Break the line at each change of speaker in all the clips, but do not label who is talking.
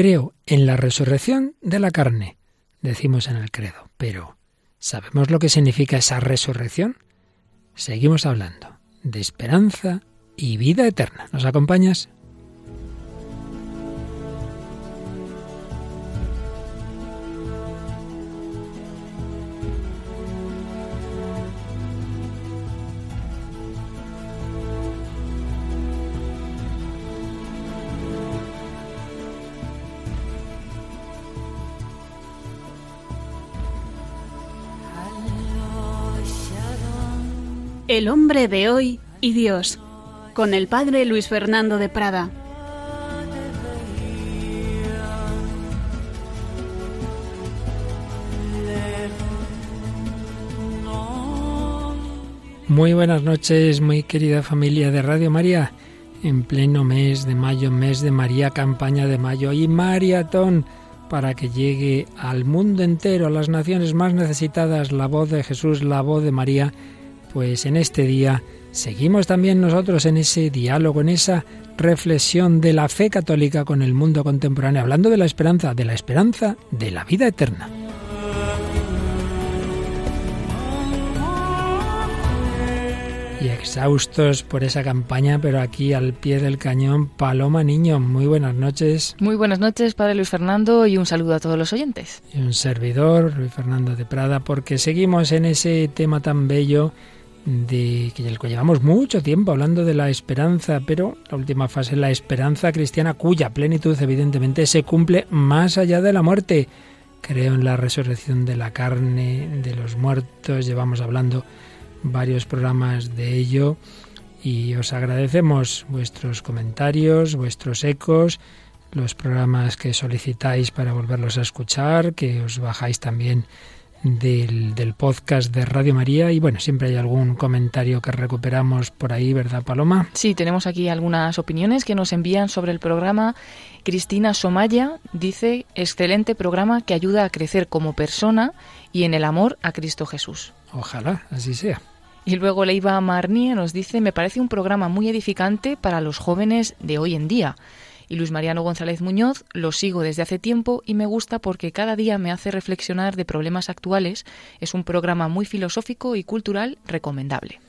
Creo en la resurrección de la carne, decimos en el credo, pero ¿sabemos lo que significa esa resurrección? Seguimos hablando de esperanza y vida eterna. ¿Nos acompañas?
El hombre de hoy y Dios, con el padre Luis Fernando de Prada.
Muy buenas noches, muy querida familia de Radio María. En pleno mes de mayo, mes de María, campaña de mayo y maratón para que llegue al mundo entero, a las naciones más necesitadas, la voz de Jesús, la voz de María pues en este día seguimos también nosotros en ese diálogo, en esa reflexión de la fe católica con el mundo contemporáneo, hablando de la esperanza, de la esperanza de la vida eterna. Y exhaustos por esa campaña, pero aquí al pie del cañón, Paloma Niño, muy buenas noches.
Muy buenas noches, Padre Luis Fernando, y un saludo a todos los oyentes.
Y un servidor, Luis Fernando de Prada, porque seguimos en ese tema tan bello de que llevamos mucho tiempo hablando de la esperanza, pero la última fase es la esperanza cristiana cuya plenitud evidentemente se cumple más allá de la muerte. Creo en la resurrección de la carne, de los muertos, llevamos hablando varios programas de ello y os agradecemos vuestros comentarios, vuestros ecos, los programas que solicitáis para volverlos a escuchar, que os bajáis también del, del, podcast de Radio María y bueno, siempre hay algún comentario que recuperamos por ahí, ¿verdad, Paloma?
Sí, tenemos aquí algunas opiniones que nos envían sobre el programa. Cristina Somaya dice, excelente programa que ayuda a crecer como persona y en el amor a Cristo Jesús.
Ojalá, así sea.
Y luego Leiva Marnie nos dice, me parece un programa muy edificante para los jóvenes de hoy en día y Luis Mariano González Muñoz lo sigo desde hace tiempo y me gusta porque cada día me hace reflexionar de problemas actuales. Es un programa muy filosófico y cultural recomendable.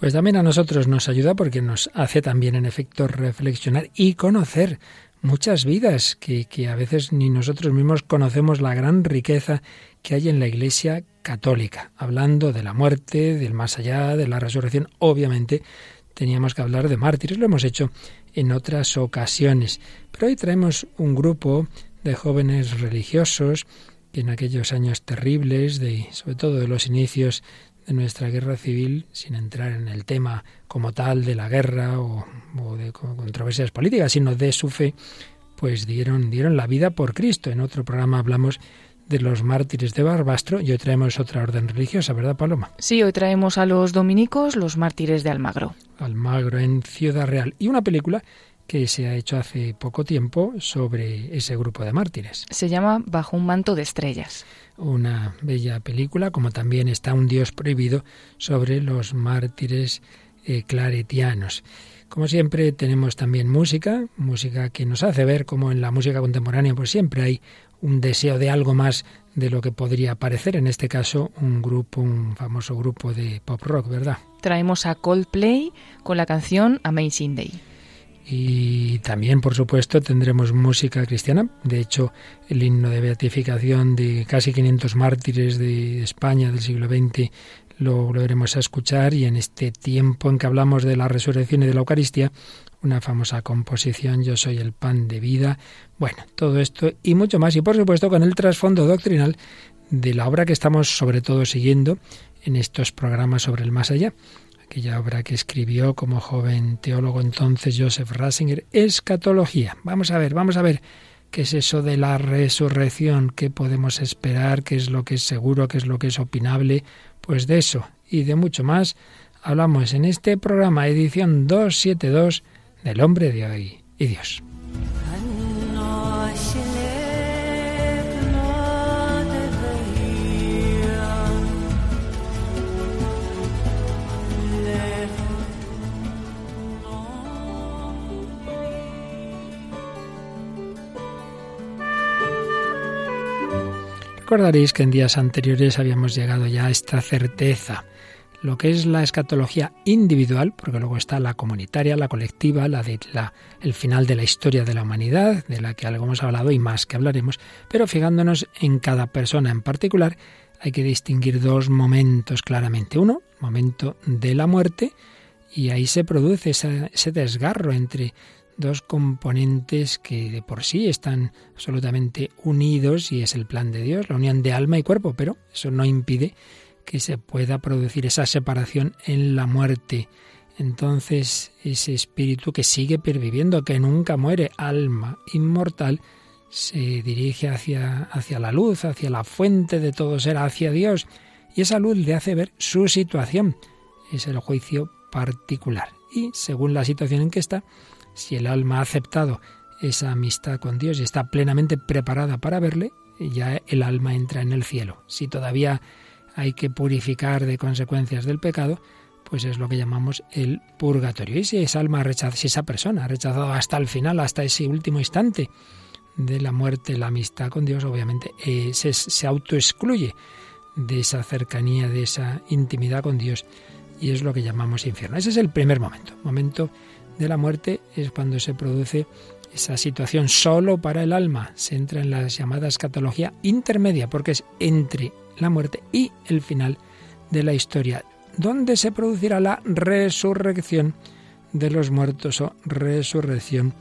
Pues también a nosotros nos ayuda porque nos hace también en efecto reflexionar y conocer muchas vidas que, que a veces ni nosotros mismos conocemos la gran riqueza que hay en la Iglesia católica, hablando de la muerte, del más allá, de la resurrección, obviamente teníamos que hablar de mártires, lo hemos hecho en otras ocasiones. Pero hoy traemos un grupo de jóvenes religiosos que en aquellos años terribles, de, sobre todo de los inicios de nuestra guerra civil, sin entrar en el tema como tal de la guerra o, o de controversias políticas, sino de su fe, pues dieron, dieron la vida por Cristo. En otro programa hablamos de los mártires de Barbastro y hoy traemos otra orden religiosa, ¿verdad, Paloma?
Sí, hoy traemos a los dominicos, los mártires de Almagro.
Almagro en Ciudad Real. Y una película que se ha hecho hace poco tiempo sobre ese grupo de mártires.
Se llama Bajo un manto de estrellas.
Una bella película, como también está Un Dios prohibido sobre los mártires eh, claretianos. Como siempre tenemos también música, música que nos hace ver como en la música contemporánea pues siempre hay un deseo de algo más de lo que podría parecer, en este caso un grupo, un famoso grupo de pop rock, ¿verdad?
Traemos a Coldplay con la canción Amazing Day.
Y también, por supuesto, tendremos música cristiana. De hecho, el himno de beatificación de casi 500 mártires de España del siglo XX lo volveremos a escuchar y en este tiempo en que hablamos de la resurrección y de la Eucaristía, una famosa composición, Yo soy el pan de vida. Bueno, todo esto y mucho más. Y por supuesto con el trasfondo doctrinal de la obra que estamos sobre todo siguiendo en estos programas sobre el más allá. Aquella obra que escribió como joven teólogo entonces Joseph Ratzinger, Escatología. Vamos a ver, vamos a ver qué es eso de la resurrección, qué podemos esperar, qué es lo que es seguro, qué es lo que es opinable. Pues de eso y de mucho más hablamos en este programa, edición 272 del hombre de hoy y Dios. Recordaréis que en días anteriores habíamos llegado ya a esta certeza, lo que es la escatología individual, porque luego está la comunitaria, la colectiva, la de la, el final de la historia de la humanidad, de la que algo hemos hablado y más que hablaremos, pero fijándonos en cada persona en particular, hay que distinguir dos momentos claramente. Uno, momento de la muerte, y ahí se produce ese desgarro entre dos componentes que de por sí están absolutamente unidos y es el plan de Dios, la unión de alma y cuerpo, pero eso no impide que se pueda producir esa separación en la muerte. Entonces ese espíritu que sigue perviviendo, que nunca muere, alma inmortal, se dirige hacia, hacia la luz, hacia la fuente de todo ser, hacia Dios. Y esa luz le hace ver su situación. Es el juicio particular. Y según la situación en que está, si el alma ha aceptado esa amistad con Dios y está plenamente preparada para verle, ya el alma entra en el cielo. Si todavía hay que purificar de consecuencias del pecado, pues es lo que llamamos el purgatorio. Y si esa alma rechaza, si esa persona ha rechazado hasta el final, hasta ese último instante de la muerte, la amistad con Dios, obviamente eh, se, se autoexcluye de esa cercanía, de esa intimidad con Dios, y es lo que llamamos infierno. Ese es el primer momento, momento de la muerte es cuando se produce esa situación solo para el alma. Se entra en la llamada escatología intermedia, porque es entre la muerte y el final de la historia, donde se producirá la resurrección de los muertos o resurrección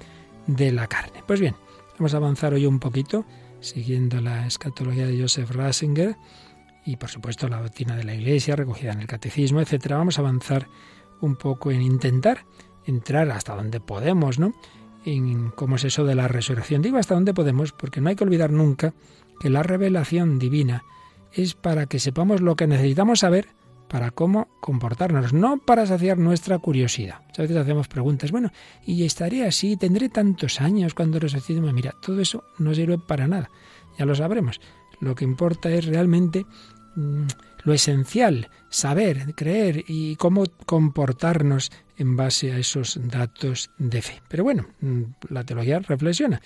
de la carne. Pues bien, vamos a avanzar hoy un poquito, siguiendo la escatología de Joseph Ratzinger y por supuesto la doctrina de la Iglesia recogida en el catecismo, etcétera. Vamos a avanzar un poco en intentar entrar hasta donde podemos, ¿no? En cómo es eso de la resurrección. Digo hasta donde podemos porque no hay que olvidar nunca que la revelación divina es para que sepamos lo que necesitamos saber para cómo comportarnos, no para saciar nuestra curiosidad. A veces hacemos preguntas, bueno, ¿y estaré así? ¿Tendré tantos años cuando resucite? Mira, todo eso no sirve para nada, ya lo sabremos. Lo que importa es realmente mm, lo esencial, saber, creer y cómo comportarnos en base a esos datos de fe. Pero bueno, mm, la teología reflexiona.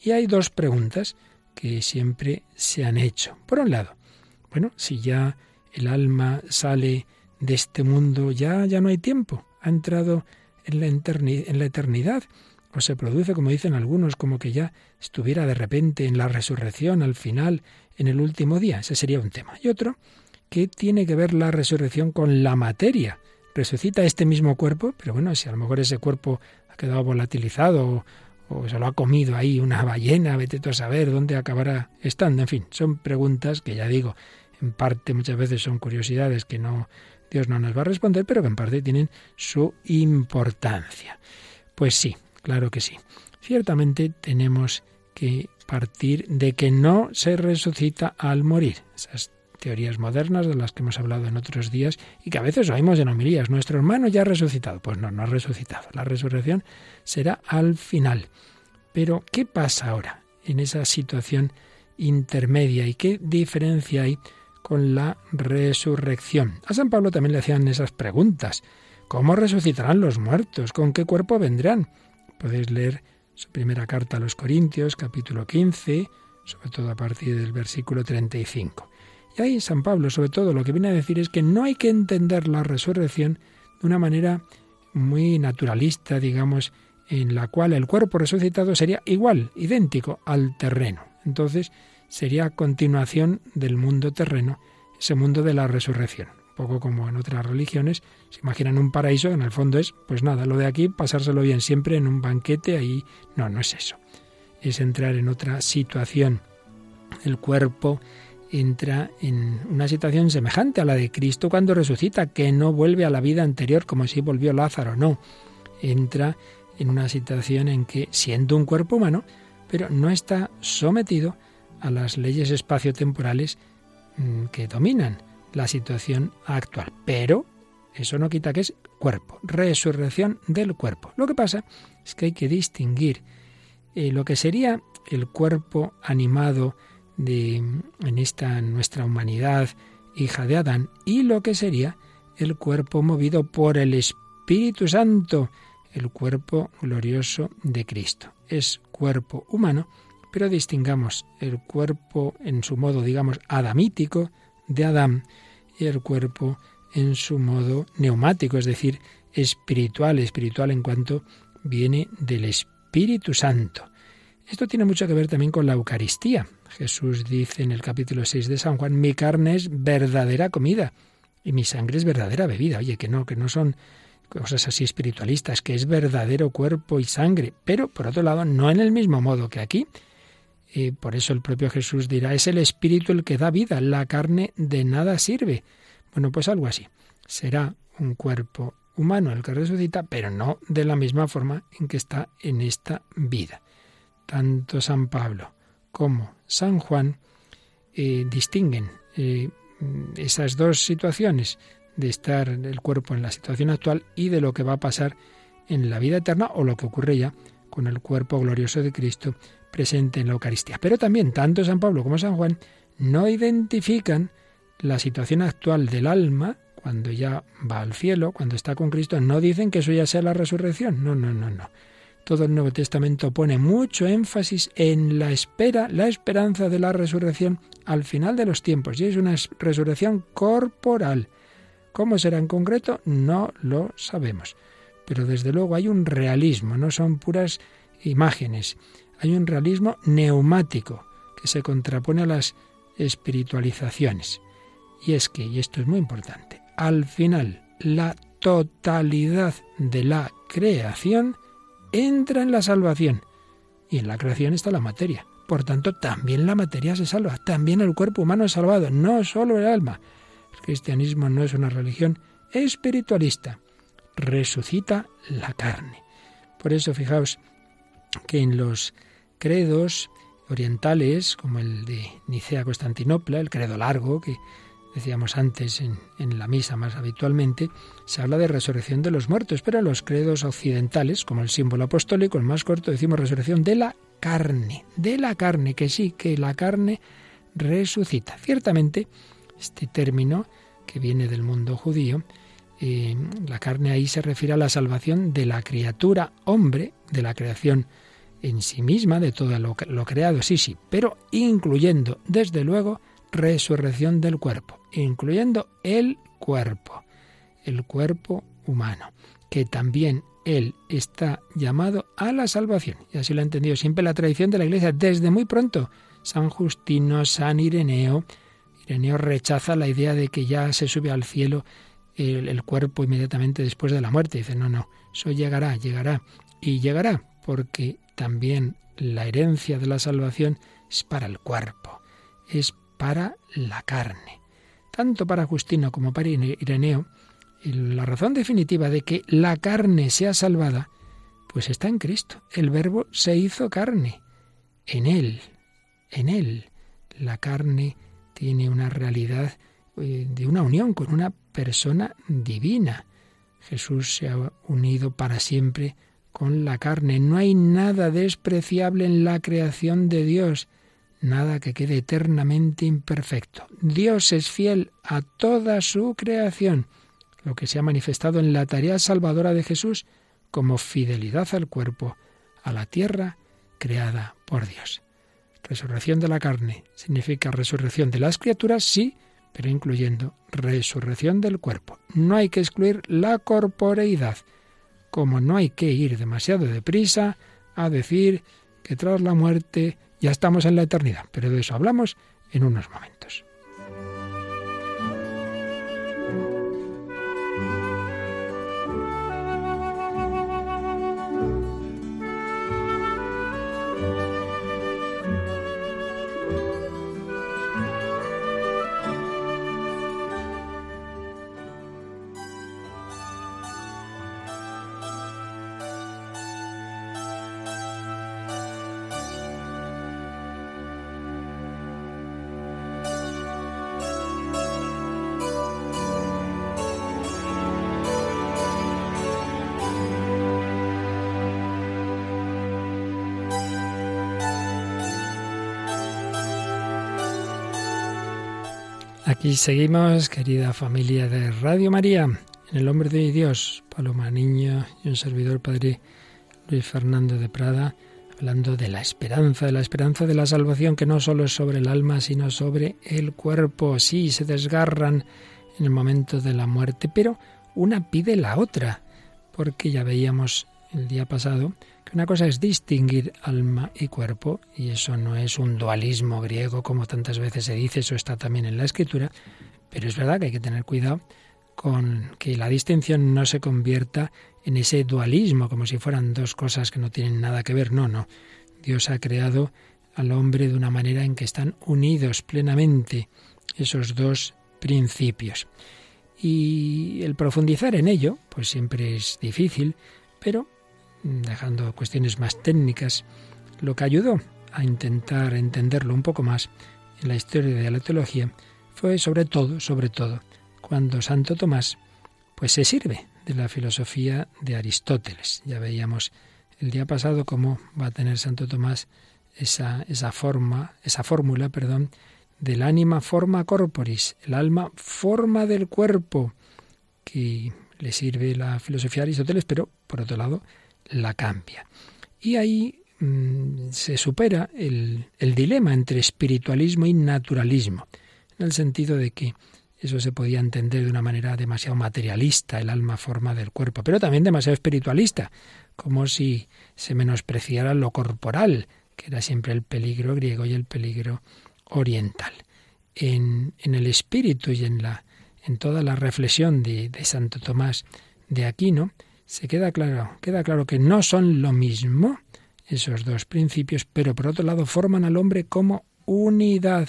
Y hay dos preguntas que siempre se han hecho. Por un lado, bueno, si ya el alma sale de este mundo, ya, ya no hay tiempo, ha entrado en la, en la eternidad, o se produce, como dicen algunos, como que ya estuviera de repente en la resurrección al final, en el último día. Ese sería un tema. Y otro, ¿qué tiene que ver la resurrección con la materia? resucita este mismo cuerpo, pero bueno, si a lo mejor ese cuerpo ha quedado volatilizado o, se lo ha comido ahí una ballena, vete tú a saber dónde acabará estando. En fin, son preguntas que ya digo, en parte muchas veces son curiosidades que no Dios no nos va a responder, pero que en parte tienen su importancia. Pues sí, claro que sí. Ciertamente tenemos que partir de que no se resucita al morir. Teorías modernas de las que hemos hablado en otros días y que a veces oímos en homilías. Nuestro hermano ya ha resucitado. Pues no, no ha resucitado. La resurrección será al final. Pero, ¿qué pasa ahora en esa situación intermedia y qué diferencia hay con la resurrección? A San Pablo también le hacían esas preguntas. ¿Cómo resucitarán los muertos? ¿Con qué cuerpo vendrán? Podéis leer su primera carta a los Corintios, capítulo 15, sobre todo a partir del versículo 35. Y ahí San Pablo, sobre todo, lo que viene a decir es que no hay que entender la resurrección de una manera muy naturalista, digamos, en la cual el cuerpo resucitado sería igual, idéntico al terreno. Entonces, sería continuación del mundo terreno, ese mundo de la resurrección. Un poco como en otras religiones, se imaginan un paraíso, en el fondo es, pues nada, lo de aquí, pasárselo bien siempre en un banquete, ahí no, no es eso. Es entrar en otra situación. El cuerpo entra en una situación semejante a la de Cristo cuando resucita, que no vuelve a la vida anterior como si volvió Lázaro, no. Entra en una situación en que, siendo un cuerpo humano, pero no está sometido a las leyes espaciotemporales mm, que dominan la situación actual. Pero eso no quita que es cuerpo, resurrección del cuerpo. Lo que pasa es que hay que distinguir eh, lo que sería el cuerpo animado, de, en esta nuestra humanidad, hija de Adán, y lo que sería el cuerpo movido por el Espíritu Santo, el cuerpo glorioso de Cristo. Es cuerpo humano, pero distingamos el cuerpo en su modo, digamos, adamítico de Adán y el cuerpo en su modo neumático, es decir, espiritual, espiritual en cuanto viene del Espíritu Santo. Esto tiene mucho que ver también con la Eucaristía. Jesús dice en el capítulo 6 de San Juan, mi carne es verdadera comida y mi sangre es verdadera bebida. Oye, que no, que no son cosas así espiritualistas, que es verdadero cuerpo y sangre, pero por otro lado, no en el mismo modo que aquí. Y por eso el propio Jesús dirá, es el espíritu el que da vida, la carne de nada sirve. Bueno, pues algo así. Será un cuerpo humano el que resucita, pero no de la misma forma en que está en esta vida. Tanto San Pablo como San Juan eh, distinguen eh, esas dos situaciones de estar el cuerpo en la situación actual y de lo que va a pasar en la vida eterna o lo que ocurre ya con el cuerpo glorioso de Cristo presente en la Eucaristía. Pero también tanto San Pablo como San Juan no identifican la situación actual del alma cuando ya va al cielo, cuando está con Cristo, no dicen que eso ya sea la resurrección. No, no, no, no. Todo el Nuevo Testamento pone mucho énfasis en la espera, la esperanza de la resurrección al final de los tiempos. Y es una resurrección corporal. ¿Cómo será en concreto? No lo sabemos. Pero desde luego hay un realismo, no son puras imágenes. Hay un realismo neumático que se contrapone a las espiritualizaciones. Y es que, y esto es muy importante, al final la totalidad de la creación entra en la salvación. Y en la creación está la materia. Por tanto, también la materia se salva, también el cuerpo humano es salvado, no solo el alma. El cristianismo no es una religión espiritualista, resucita la carne. Por eso, fijaos que en los credos orientales, como el de Nicea-Constantinopla, el credo largo, que decíamos antes en, en, la misa más habitualmente, se habla de resurrección de los muertos, pero en los credos occidentales, como el símbolo apostólico, el más corto, decimos resurrección de la carne, de la carne, que sí, que la carne resucita. Ciertamente, este término que viene del mundo judío, eh, la carne ahí se refiere a la salvación de la criatura hombre, de la creación en sí misma, de todo lo, lo creado, sí, sí, pero incluyendo, desde luego, resurrección del cuerpo, incluyendo el cuerpo, el cuerpo humano, que también él está llamado a la salvación. Y así lo ha entendido siempre la tradición de la Iglesia desde muy pronto. San Justino, San Ireneo. Ireneo rechaza la idea de que ya se sube al cielo el, el cuerpo inmediatamente después de la muerte. Dice, no, no, eso llegará, llegará. Y llegará porque también la herencia de la salvación es para el cuerpo, es para la carne. Tanto para Justino como para Ireneo, la razón definitiva de que la carne sea salvada, pues está en Cristo. El verbo se hizo carne. En Él, en Él, la carne tiene una realidad eh, de una unión con una persona divina. Jesús se ha unido para siempre con la carne. No hay nada despreciable en la creación de Dios, nada que quede eternamente imperfecto. Dios es fiel a toda su creación lo que se ha manifestado en la tarea salvadora de Jesús como fidelidad al cuerpo, a la tierra creada por Dios. Resurrección de la carne significa resurrección de las criaturas, sí, pero incluyendo resurrección del cuerpo. No hay que excluir la corporeidad, como no hay que ir demasiado deprisa a decir que tras la muerte ya estamos en la eternidad, pero de eso hablamos en unos momentos. Aquí seguimos, querida familia de Radio María, en el nombre de Dios, Paloma Niño y un servidor Padre Luis Fernando de Prada, hablando de la esperanza, de la esperanza de la salvación que no solo es sobre el alma, sino sobre el cuerpo. Sí, se desgarran en el momento de la muerte, pero una pide la otra, porque ya veíamos el día pasado que una cosa es distinguir alma y cuerpo, y eso no es un dualismo griego como tantas veces se dice, eso está también en la escritura, pero es verdad que hay que tener cuidado con que la distinción no se convierta en ese dualismo, como si fueran dos cosas que no tienen nada que ver. No, no. Dios ha creado al hombre de una manera en que están unidos plenamente esos dos principios. Y el profundizar en ello, pues siempre es difícil, pero dejando cuestiones más técnicas, lo que ayudó a intentar entenderlo un poco más en la historia de la teología fue sobre todo, sobre todo, cuando Santo Tomás pues se sirve de la filosofía de Aristóteles. Ya veíamos el día pasado cómo va a tener Santo Tomás esa, esa forma, esa fórmula, perdón, del ánima forma corporis, el alma forma del cuerpo, que le sirve la filosofía de Aristóteles, pero por otro lado la cambia. Y ahí mm, se supera el, dilema entre espiritualismo y naturalismo, en el sentido de que eso se podía entender de una manera demasiado materialista, el alma forma del cuerpo, pero también demasiado espiritualista, como si se menospreciara lo corporal, que era siempre el peligro griego y el peligro oriental. En, en el espíritu y en, la, en toda la reflexión de, de Santo Tomás de Aquino, se queda claro, queda claro que no son lo mismo esos dos principios, pero por otro lado forman al hombre como unidad,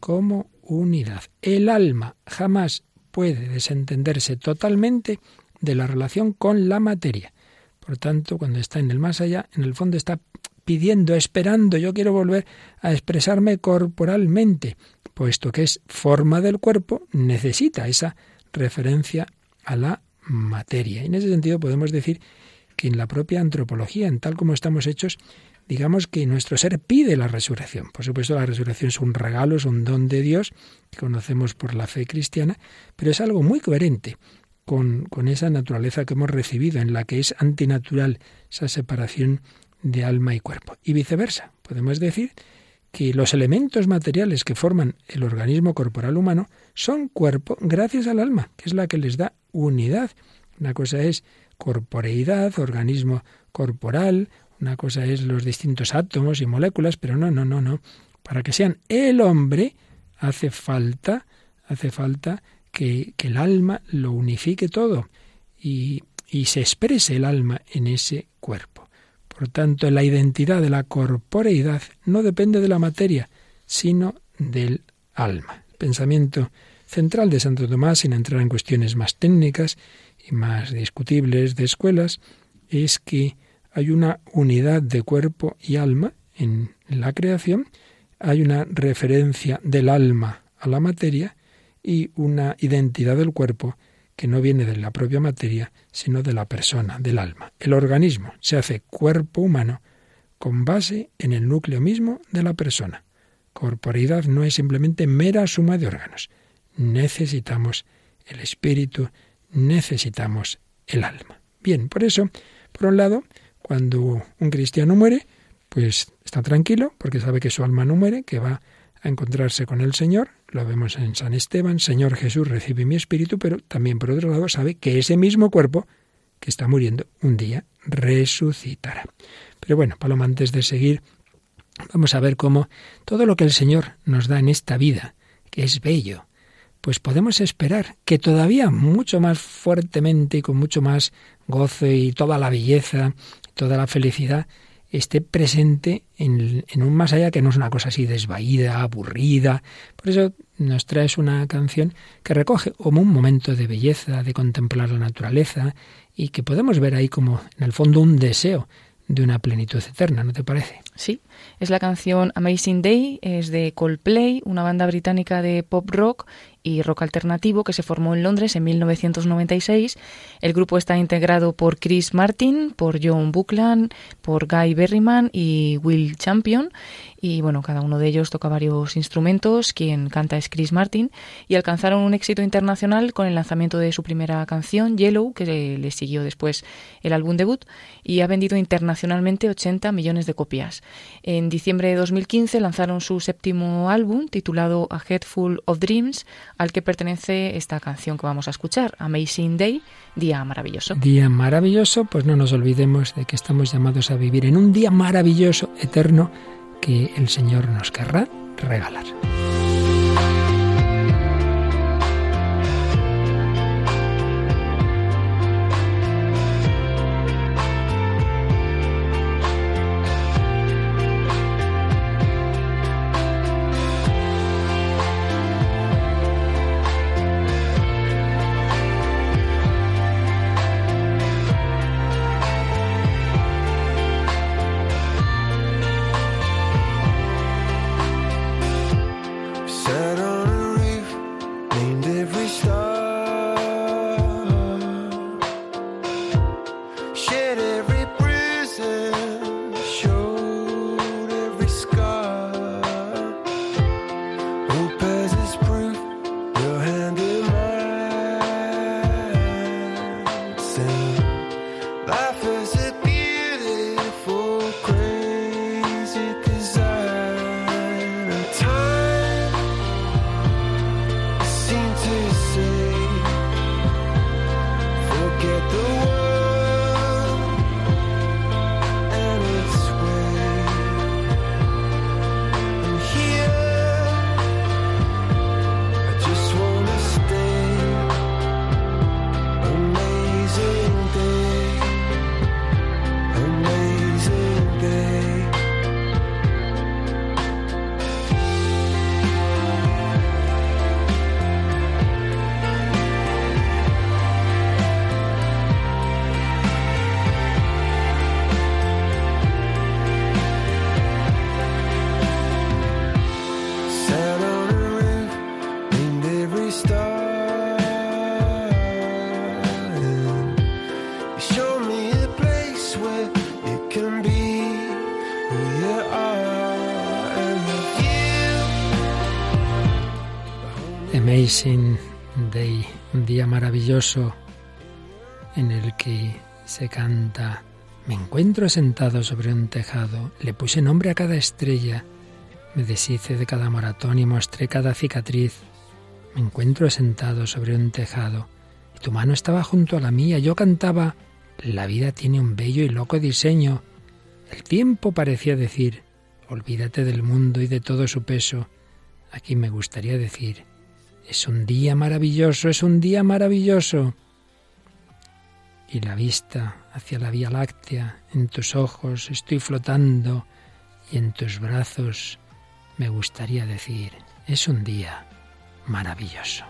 como unidad. El alma jamás puede desentenderse totalmente de la relación con la materia. Por tanto, cuando está en el más allá, en el fondo está pidiendo, esperando, yo quiero volver a expresarme corporalmente, puesto que es forma del cuerpo, necesita esa referencia a la materia. En ese sentido podemos decir que en la propia antropología, en tal como estamos hechos, digamos que nuestro ser pide la resurrección. Por supuesto, la resurrección es un regalo, es un don de Dios que conocemos por la fe cristiana, pero es algo muy coherente con, con esa naturaleza que hemos recibido, en la que es antinatural esa separación de alma y cuerpo. Y viceversa, podemos decir que los elementos materiales que forman el organismo corporal humano son cuerpo gracias al alma, que es la que les da Una cosa es corporeidad, organismo corporal, una cosa es los distintos átomos y moléculas, pero no, no, no, no. Para que sean el hombre hace falta, hace falta que, que el alma lo unifique todo y, y se exprese el alma en ese cuerpo. Por tanto, la identidad de la corporeidad no depende de la materia, sino del alma. El pensamiento central de Santo Tomás, sin entrar en cuestiones más técnicas y más discutibles de escuelas, es que hay una unidad de cuerpo y alma en la creación, hay una referencia del alma a la materia y una identidad del cuerpo que no viene de la propia materia, sino de la persona, del alma. El organismo se hace cuerpo humano con base en el núcleo mismo de la persona. Corporeidad no es simplemente mera suma de órganos. Necesitamos el espíritu, necesitamos el alma. Bien, por eso, por un lado, cuando un cristiano muere, pues está tranquilo porque sabe que su alma no muere, que va a encontrarse con el Señor. Lo vemos en San Esteban, Señor Jesús recibe mi espíritu, pero también por otro lado sabe que ese mismo cuerpo que está muriendo un día resucitará. Pero bueno, Paloma, antes de seguir, vamos a ver cómo todo lo que el Señor nos da en esta vida, que es bello, pues podemos esperar que todavía mucho más fuertemente y con mucho más gozo y toda la belleza toda la felicidad esté presente en, un más allá que no es una cosa así desvaída, aburrida. Por eso nos traes una canción que recoge como un momento de belleza, de contemplar la naturaleza y que podemos ver ahí como en el fondo un deseo de una plenitud eterna, ¿no te parece?
Sí, es la canción Amazing Day, es de Coldplay, una banda británica de pop rock y rock alternativo que se formó en Londres en 1996. El grupo está integrado por Chris Martin, por John Buckland, por Guy Berryman y Will Champion y bueno, cada uno de ellos toca varios instrumentos, quien canta es Chris Martin y alcanzaron un éxito internacional con el lanzamiento de su primera canción, Yellow, que le siguió después el álbum debut y ha vendido internacionalmente 80 millones de copias. En diciembre de 2015 lanzaron su séptimo álbum titulado A Head Full of Dreams, al que pertenece esta canción que vamos a escuchar, Amazing Day, Día Maravilloso.
Día maravilloso, pues no nos olvidemos de que estamos llamados a vivir en un día maravilloso, eterno, que el Señor nos querrá regalar. Amazing Day, un día maravilloso en el que se canta Me encuentro sentado sobre un tejado, le puse nombre a cada estrella, me deshice de cada maratón y mostré cada cicatriz. Me encuentro sentado sobre un tejado tu mano estaba junto a la mía. Yo cantaba La vida tiene un bello y loco diseño. El tiempo parecía decir Olvídate del mundo y de todo su peso. Aquí me gustaría decir es un día maravilloso, es un día maravilloso. Y la vista hacia la Vía Láctea, en tus ojos estoy flotando y en tus brazos me gustaría decir, es un día maravilloso.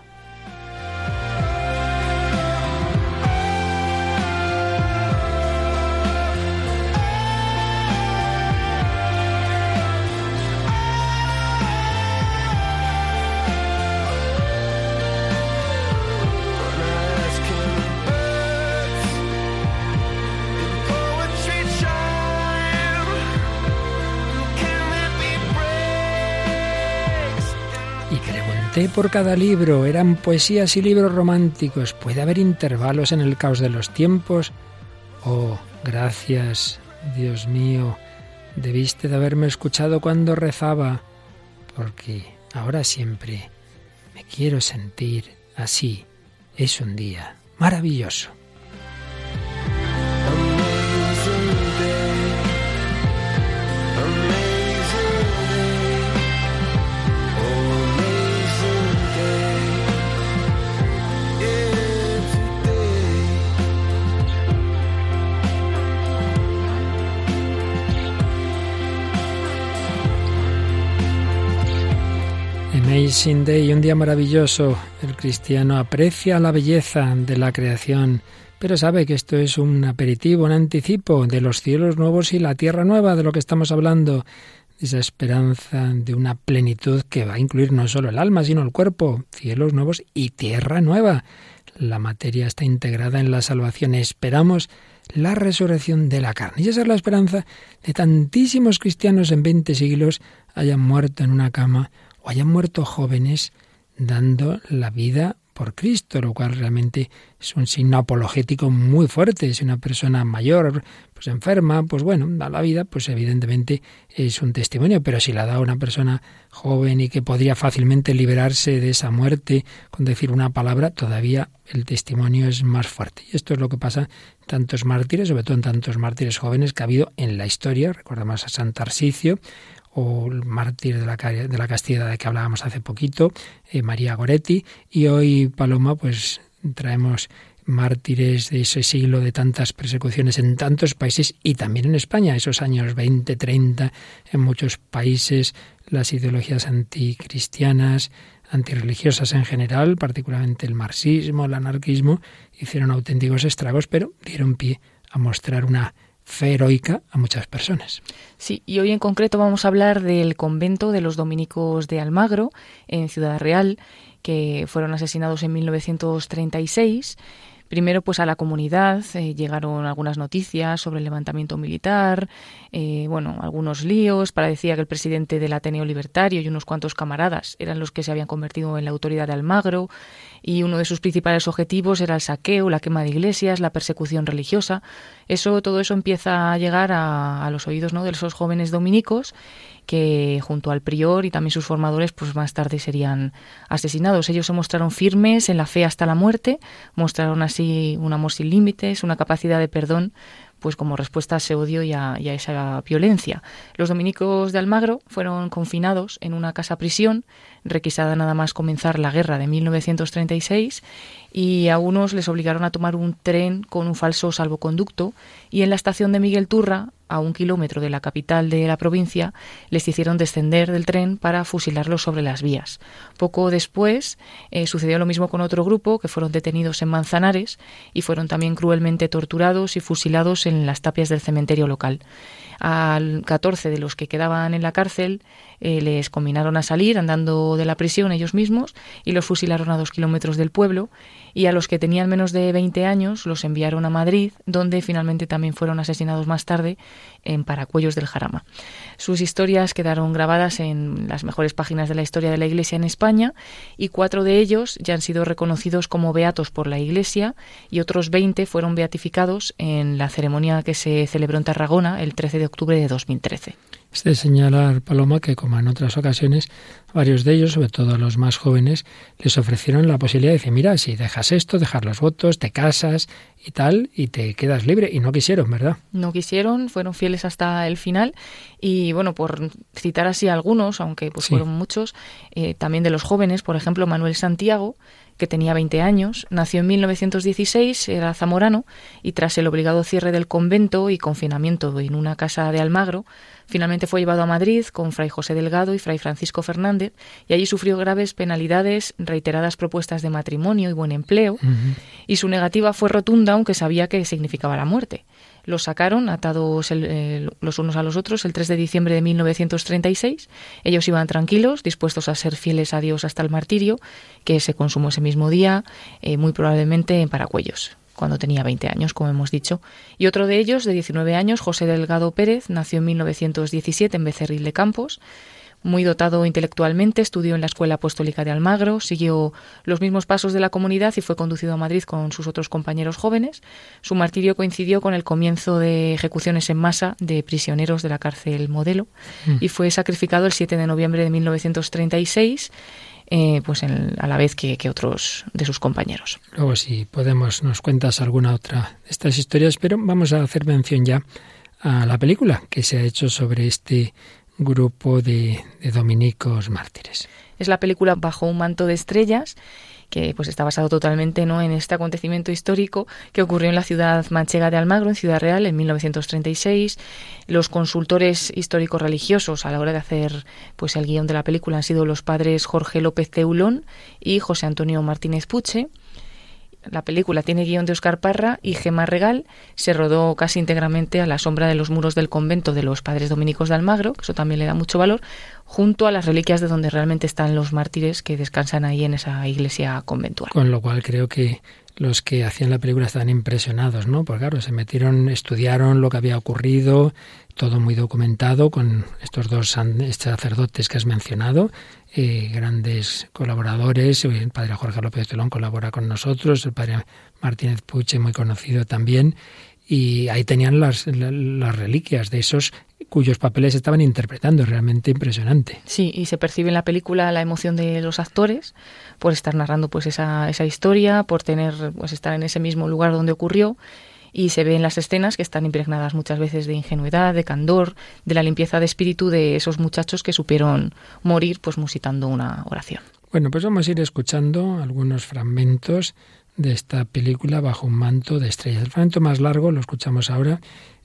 Por cada libro, eran poesías y libros románticos. ¿Puede haber intervalos en el caos de los tiempos? Oh, gracias, Dios mío, debiste de haberme escuchado cuando rezaba, porque ahora siempre me quiero sentir así. Es un día maravilloso. Amazing Day, un día maravilloso. El cristiano aprecia la belleza de la creación, pero sabe que esto es un aperitivo, un anticipo de los cielos nuevos y la tierra nueva, de lo que estamos hablando, esa esperanza de una plenitud que va a incluir no solo el alma, sino el cuerpo, cielos nuevos y tierra nueva. La materia está integrada en la salvación. Esperamos la resurrección de la carne. Y esa es la esperanza de tantísimos cristianos en 20 siglos hayan muerto en una cama hayan muerto jóvenes dando la vida por Cristo, lo cual realmente es un signo apologético muy fuerte. Si una persona mayor, pues enferma, pues bueno, da la vida, pues evidentemente es un testimonio, pero si la da una persona joven y que podría fácilmente liberarse de esa muerte con decir una palabra, todavía el testimonio es más fuerte. Y esto es lo que pasa en tantos mártires, sobre todo en tantos mártires jóvenes que ha habido en la historia. Recordamos a San Tarsicio, o el mártir de la, de la Castilla de que hablábamos hace poquito, eh, María Goretti, y hoy, Paloma, pues traemos mártires de ese siglo de tantas persecuciones en tantos países y también en España, esos años 20, 30, en muchos países las ideologías anticristianas, antirreligiosas en general, particularmente el marxismo, el anarquismo, hicieron auténticos estragos, pero dieron pie a mostrar una fe heroica a muchas personas.
Sí, y hoy en concreto vamos a hablar del convento de los dominicos de Almagro, en Ciudad Real, que fueron asesinados en 1936 Primero, pues a la comunidad eh, llegaron algunas noticias sobre el levantamiento militar, eh, bueno, algunos líos. Parecía que el presidente del Ateneo Libertario y unos cuantos camaradas eran los que se habían convertido en la autoridad de Almagro y uno de sus principales objetivos era el saqueo, la quema de iglesias, la persecución religiosa. Eso, todo eso empieza a llegar a, a los oídos ¿no? de esos jóvenes dominicos que junto al prior y también sus formadores pues más tarde serían asesinados. Ellos se mostraron firmes en la fe hasta la muerte, mostraron así un amor sin límites, una capacidad de perdón pues como respuesta a ese odio y a, esa violencia. Los dominicos de Almagro fueron confinados en una casa prisión, requisada nada más comenzar la guerra de 1936, y a unos les obligaron a tomar un tren con un falso salvoconducto, y en la estación de Miguel Turra, a un kilómetro de la capital de la provincia, les hicieron descender del tren para fusilarlos sobre las vías. Poco después eh, sucedió lo mismo con otro grupo que fueron detenidos en Manzanares y fueron también cruelmente torturados y fusilados en las tapias del cementerio local. Al 14 de los que quedaban en la cárcel eh, les combinaron a salir andando de la prisión ellos mismos y los fusilaron a dos kilómetros del pueblo y a los que tenían menos de 20 años los enviaron a Madrid, donde finalmente también fueron asesinados más tarde en Paracuellos del Jarama. Sus historias quedaron grabadas en las mejores páginas de la historia de la Iglesia en España y cuatro de ellos ya han sido reconocidos como beatos por la Iglesia y otros 20 fueron beatificados en la ceremonia que se celebró en Tarragona el 13 de octubre de 2013.
Es de señalar, Paloma, que como en otras ocasiones, varios de ellos, sobre todo los más jóvenes, les ofrecieron la posibilidad de decir, mira, si dejas esto, dejar los votos, te casas y tal, y te quedas libre. Y no quisieron, ¿verdad?
No quisieron, fueron fieles hasta el final. Y bueno, por citar así algunos, aunque pues fueron muchos, eh, también de los jóvenes, por ejemplo, Manuel Santiago, que tenía 20 años, nació en 1916, era zamorano, y tras el obligado cierre del convento y confinamiento en una casa de Almagro, finalmente fue llevado a Madrid con Fray José Delgado y Fray Francisco Fernández, y allí sufrió graves penalidades, reiteradas propuestas de matrimonio y buen empleo, y su negativa fue rotunda, aunque sabía que significaba la muerte. Los sacaron atados los unos a los otros el 3 de diciembre de 1936. Ellos iban tranquilos, dispuestos a ser fieles a Dios hasta el martirio, que se consumó ese mismo día, eh, muy probablemente en Paracuellos cuando tenía 20 años, como hemos dicho. Y otro de ellos, de 19 años, José Delgado Pérez, nació en 1917 en Becerril de Campos. Muy dotado intelectualmente, estudió en la Escuela Apostólica de Almagro, siguió los mismos pasos de la comunidad y fue conducido a Madrid con sus otros compañeros jóvenes. Su martirio coincidió con el comienzo de ejecuciones en masa de prisioneros de la cárcel Modelo mm. y fue sacrificado el 7 de noviembre de 1936 eh, pues a la vez que, que, otros de sus compañeros.
Luego, si podemos, nos cuentas alguna otra de estas historias, pero vamos a hacer mención ya a la película que se ha hecho sobre este grupo de, dominicos mártires.
Es la película Bajo un manto de estrellas que pues está basado totalmente ¿no? en este acontecimiento histórico que ocurrió en la ciudad manchega de Almagro, en Ciudad Real, en 1936. Los consultores históricos religiosos a la hora de hacer pues el guion de la película han sido los padres Jorge López Teulón y José Antonio Martínez Puche la película tiene guion de Oscar Parra y Gemma Regal. Se rodó casi íntegramente a la sombra de los muros del convento de los padres dominicos de Almagro, que eso también le da mucho valor, junto a las reliquias de donde realmente están los mártires que descansan ahí en esa iglesia conventual.
Con lo cual creo que los que hacían la película estaban impresionados, ¿no? Porque claro, se metieron, estudiaron lo que había ocurrido, todo muy documentado con estos dos sacerdotes que has mencionado, eh, grandes colaboradores. El padre Jorge López Telón colabora con nosotros, el padre Martínez Puche, muy conocido también. Y ahí tenían las, las reliquias de esos cuyos papeles estaban interpretando, realmente impresionante.
Sí, y se percibe en la película la emoción de los actores por estar narrando pues esa, esa historia, por tener pues estar en ese mismo lugar donde ocurrió y se ve en las escenas que están impregnadas muchas veces de ingenuidad, de candor, de la limpieza de espíritu de esos muchachos que supieron morir pues musitando una oración.
Bueno, pues vamos a ir escuchando algunos fragmentos de esta película bajo un manto de estrellas. El fragmento más largo lo escuchamos ahora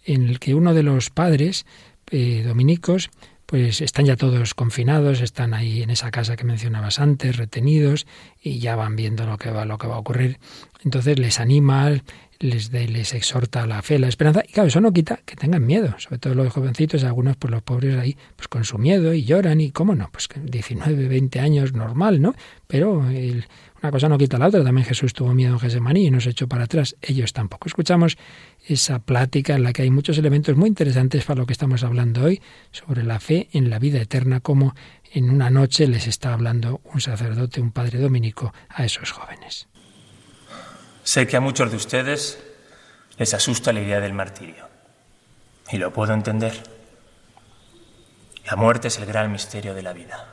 en el que uno de los padres eh, dominicos pues están ya todos confinados, están ahí en esa casa que mencionabas antes, retenidos, y ya van viendo lo que va, lo que va a ocurrir. Entonces les anima, les, les exhorta a la fe, la esperanza, y claro, eso no quita que tengan miedo, sobre todo los jovencitos, algunos, pues los pobres ahí, pues con su miedo y lloran, y cómo no, pues 19, 20 años, normal, ¿no? Pero una cosa no quita la otra. También Jesús tuvo miedo en Gesemaní y nos echó para atrás. Ellos tampoco. Escuchamos esa plática en la que hay muchos elementos muy interesantes para lo que estamos hablando hoy, sobre la fe en la vida eterna, como en una noche les está hablando un sacerdote, un padre dominico, a esos jóvenes.
Sé que a muchos de ustedes les asusta la idea del martirio. Y lo puedo entender. La muerte es el gran misterio de la vida.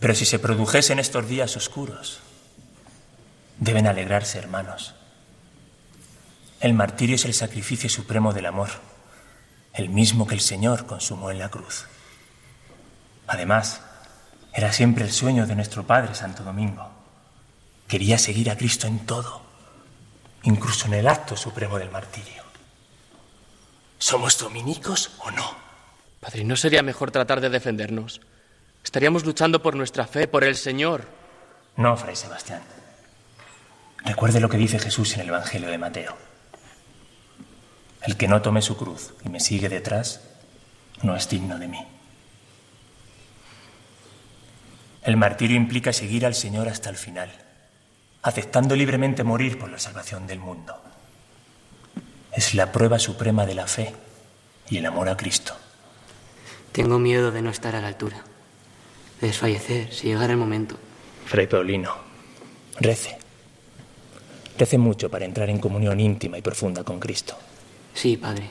Pero si se produjesen estos días oscuros, deben alegrarse, hermanos. El martirio es el sacrificio supremo del amor, el mismo que el Señor consumó en la cruz. Además, era siempre el sueño de nuestro Padre Santo Domingo. Quería seguir a Cristo en todo, incluso en el acto supremo del martirio. ¿Somos dominicos o no?
Padre, ¿no sería mejor tratar de defendernos? Estaríamos luchando por nuestra fe, por el Señor.
No, Fray Sebastián. Recuerde lo que dice Jesús en el Evangelio de Mateo. El que no tome su cruz y me sigue detrás, no es digno de mí. El martirio implica seguir al Señor hasta el final, aceptando libremente morir por la salvación del mundo. Es la prueba suprema de la fe y el amor a Cristo.
Tengo miedo de no estar a la altura desfallecer si llegara el momento.
Fray Paulino, rece. Rece mucho para entrar en comunión íntima y profunda con Cristo.
Sí, Padre,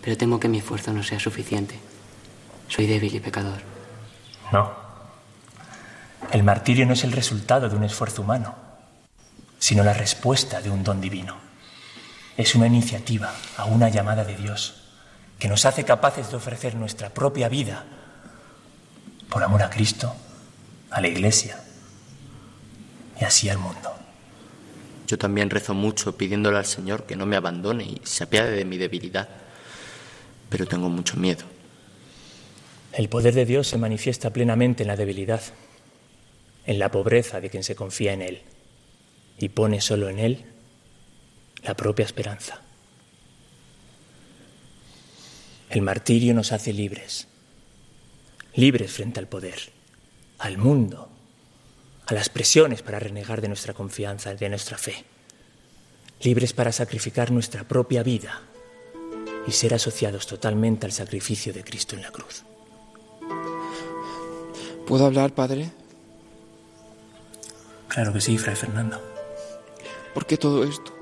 pero temo que mi esfuerzo no sea suficiente. Soy débil y pecador.
No. El martirio no es el resultado de un esfuerzo humano, sino la respuesta de un don divino. Es una iniciativa a una llamada de Dios que nos hace capaces de ofrecer nuestra propia vida por amor a Cristo, a la Iglesia y así al mundo.
Yo también rezo mucho pidiéndole al Señor que no me abandone y se apiade de mi debilidad, pero tengo mucho miedo.
El poder de Dios se manifiesta plenamente en la debilidad, en la pobreza de quien se confía en Él y pone solo en Él la propia esperanza. El martirio nos hace libres libres frente al poder, al mundo, a las presiones para renegar de nuestra confianza y de nuestra fe, libres para sacrificar nuestra propia vida y ser asociados totalmente al sacrificio de Cristo en la cruz.
¿Puedo hablar, Padre?
Claro que sí, Fray Fernando.
¿Por qué todo esto?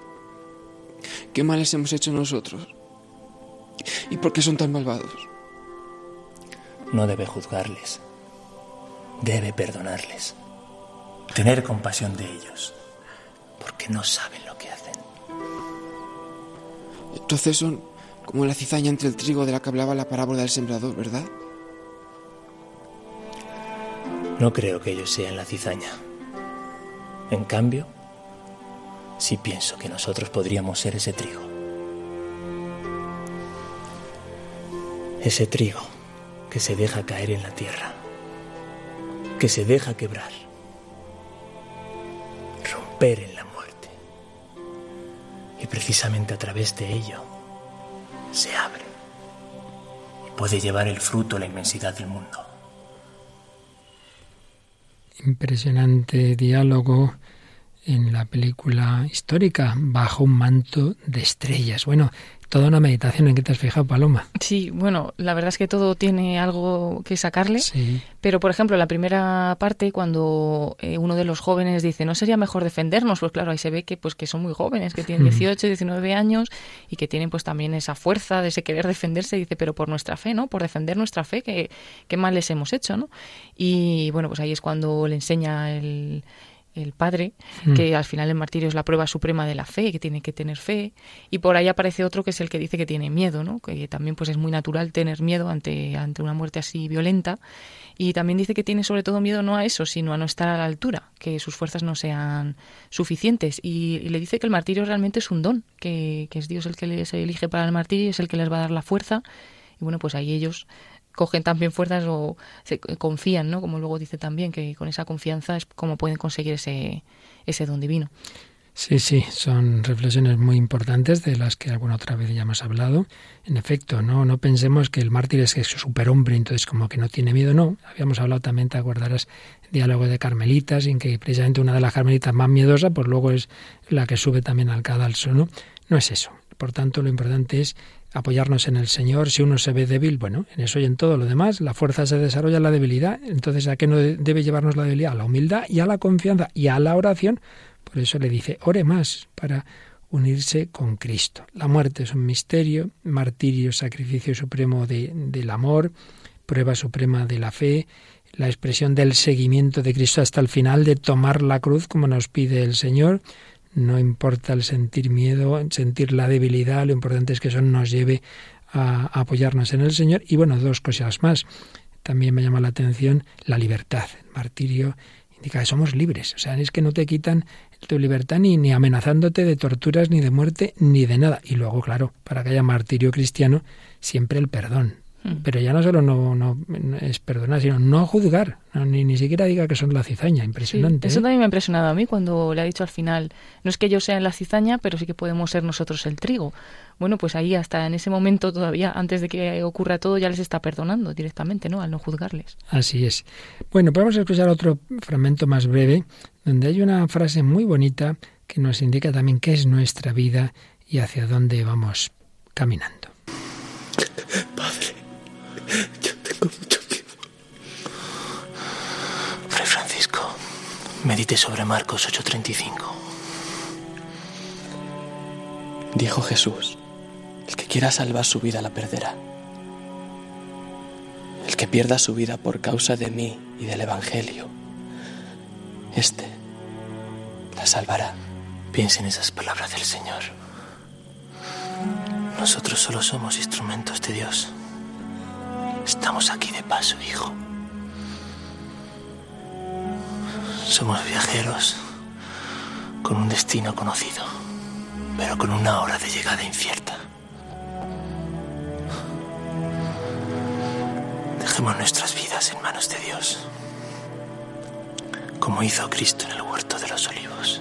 ¿Qué males hemos hecho nosotros? ¿Y por qué son tan malvados?
no debe juzgarles, debe perdonarles, tener compasión de ellos, porque no saben lo que hacen.
Entonces son como la cizaña entre el trigo de la que hablaba la parábola del sembrador, ¿verdad?
No creo que ellos sean la cizaña. En cambio, sí pienso que nosotros podríamos ser ese trigo. Ese trigo que se deja caer en la tierra, que se deja quebrar, romper en la muerte. Y precisamente a través de ello se abre y puede llevar el fruto a la inmensidad del mundo.
Impresionante diálogo en la película histórica Bajo un manto de estrellas. Bueno, toda una meditación en que te has fijado, Paloma.
Sí, bueno, la verdad es que todo tiene algo que sacarle, pero por ejemplo, la primera parte, cuando eh, uno de los jóvenes dice, ¿no sería mejor defendernos? Pues claro, ahí se ve que, pues, que son muy jóvenes, que tienen 18, 19 años y que tienen pues también esa fuerza de ese querer defenderse, dice, pero por nuestra fe, ¿no? Por defender nuestra fe, que qué mal les hemos hecho, ¿no? Y bueno, pues ahí es cuando le enseña el el padre, hmm. que al final el martirio es la prueba suprema de la fe, que tiene que tener fe, y por ahí aparece otro que es el que dice que tiene miedo, ¿no? que también pues es muy natural tener miedo ante, ante una muerte así violenta, y también dice que tiene sobre todo miedo no a eso, sino a no estar a la altura, que sus fuerzas no sean suficientes, y, le dice que el martirio realmente es un don, que, que es Dios el que les elige para el martirio, es el que les va a dar la fuerza, y bueno, pues ahí ellos cogen también fuerzas o se confían, ¿no? Como luego dice también, que con esa confianza es como pueden conseguir ese, ese don divino.
Sí, sí, son reflexiones muy importantes de las que alguna otra vez ya hemos hablado. En efecto, no, no pensemos que el mártir es que es superhombre, entonces como que no tiene miedo, no. Habíamos hablado también, te acordarás, diálogo de carmelitas, en que precisamente una de las carmelitas más miedosas, pues luego es la que sube también al cadalso, ¿no? No es eso. Por tanto, lo importante es apoyarnos en el Señor. Si uno se ve débil, bueno, en eso y en todo lo demás, la fuerza se desarrolla en la debilidad. Entonces, ¿a qué no debe llevarnos la debilidad? A la humildad y a la confianza y a la oración. Por eso le dice, ore más para unirse con Cristo. La muerte es un misterio, martirio, sacrificio supremo del amor, prueba suprema de la fe, la expresión del seguimiento de Cristo hasta el final, de tomar la cruz como nos pide el Señor, no importa el sentir miedo, sentir la debilidad, lo importante es que eso nos lleve a apoyarnos en el Señor. Y bueno, dos cosas más. También me llama la atención la libertad. El martirio indica que somos libres. O sea, es que no te quitan tu libertad ni, ni amenazándote de torturas, ni de muerte, ni de nada. Y luego, claro, para que haya martirio cristiano, siempre el perdón. Mm. Pero ya no solo no, no, es perdonar, sino no juzgar, ni, ni siquiera diga que son la cizaña, impresionante.
eso
¿eh?
también me ha impresionado a mí cuando le ha dicho al final, no es que yo sea la cizaña, pero sí que podemos ser nosotros el trigo. Bueno, pues ahí hasta en ese momento todavía, antes de que ocurra todo, ya les está perdonando directamente, ¿no? Al no juzgarles.
Así es. Bueno, podemos escuchar otro fragmento más breve, donde hay una frase muy bonita que nos indica también qué es nuestra vida y hacia dónde vamos caminando.
Padre yo tengo mucho miedo.
Fray Francisco, medite sobre Marcos 8:35.
Dijo Jesús, el que quiera salvar su vida la perderá. El que pierda su vida por causa de mí y del Evangelio, este la salvará.
Piense en esas palabras del Señor. Nosotros solo somos instrumentos de Dios. Estamos aquí de paso, hijo. Somos viajeros con un destino conocido, pero con una hora de llegada incierta. Dejemos nuestras vidas en manos de Dios, como hizo Cristo en el huerto de los olivos.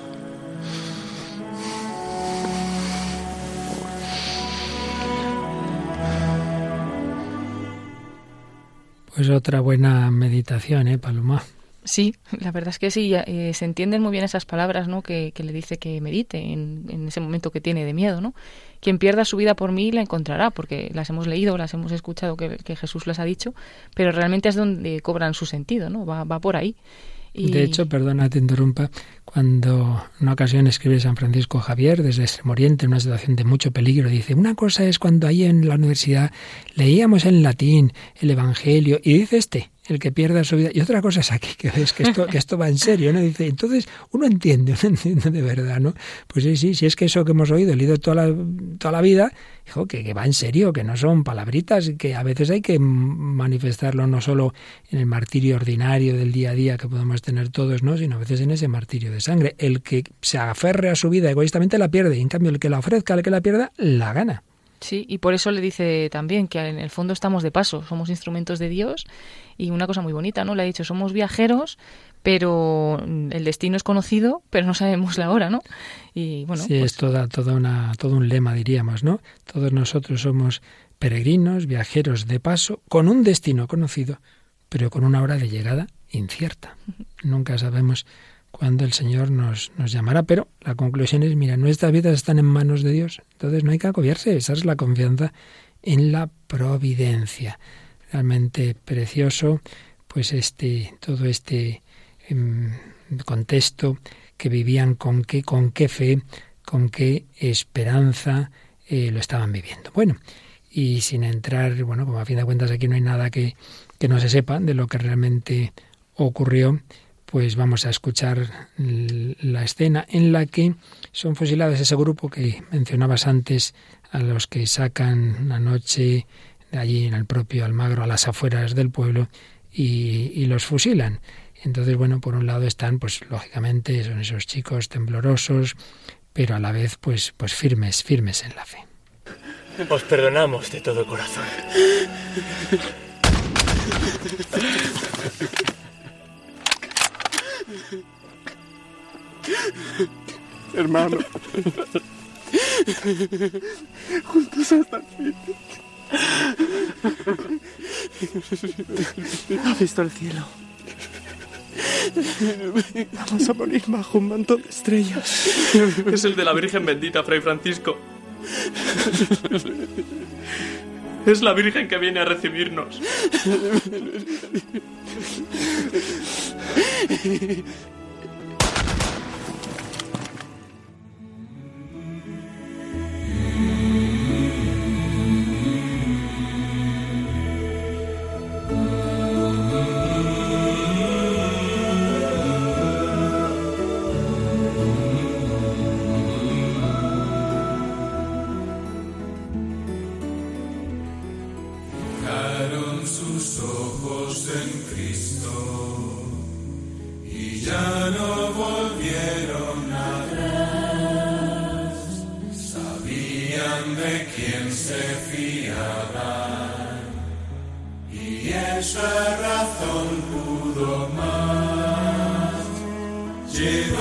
Pues otra buena meditación, ¿eh, Paloma?
Sí, la verdad es que sí, eh, se entienden muy bien esas palabras, ¿no? Que, le dice que medite en, ese momento que tiene de miedo, ¿no? Quien pierda su vida por mí la encontrará, porque las hemos leído, las hemos escuchado que, Jesús las ha dicho, pero realmente es donde cobran su sentido, ¿no? Va, va por ahí.
De hecho, perdona, te interrumpa, cuando en una ocasión escribe San Francisco Javier desde Extremo Oriente, en una situación de mucho peligro, dice, una cosa es cuando ahí en la universidad leíamos en latín el Evangelio, y dice este, el que pierda su vida. Y otra cosa es aquí, que es que esto, que esto va en serio, ¿no? Dice, entonces uno entiende, uno entiende de verdad, ¿no? Pues sí, sí, si es que eso que hemos oído, leído toda la, toda la vida, dijo que, que va en serio, que no son palabritas, que a veces hay que manifestarlo no solo en el martirio ordinario del día a día que podemos tener todos, ¿no? Sino a veces en ese martirio de sangre. El que se aferre a su vida egoístamente la pierde, y en cambio el que la ofrezca, el que la pierda, la gana.
Sí, y por eso le dice también que en el fondo estamos de paso, somos instrumentos de Dios y una cosa muy bonita, ¿no? Le ha dicho, somos viajeros, pero el destino es conocido, pero no sabemos la hora, ¿no?
Y bueno, sí, es pues toda, toda una, todo un lema, diríamos, ¿no? Todos nosotros somos peregrinos, viajeros de paso, con un destino conocido, pero con una hora de llegada incierta. Nunca sabemos cuando el Señor nos, nos llamará. Pero la conclusión es, mira, nuestras vidas están en manos de Dios, entonces no hay que agobiarse, esa es la confianza en la providencia. Realmente precioso, pues este, todo este em, contexto que vivían con qué, con qué fe, con qué esperanza eh, lo estaban viviendo. Bueno, y sin entrar, bueno, como a fin de cuentas aquí no hay nada que, que no se sepa de lo que realmente ocurrió, pues vamos a escuchar la escena en la que son fusilados ese grupo que mencionabas antes, a los que sacan la noche de allí en el propio Almagro, a las afueras del pueblo, y, los fusilan. Entonces, bueno, por un lado están, pues lógicamente, son esos chicos temblorosos, pero a la vez, pues, pues firmes, firmes en la fe.
Os perdonamos de todo corazón.
Hermano. Juntos hasta el fin.
¿Ha visto el cielo?
Vamos a morir bajo un manto de estrellas.
Es el de la Virgen bendita, Fray Francisco. Es la Virgen que viene a recibirnos.
Y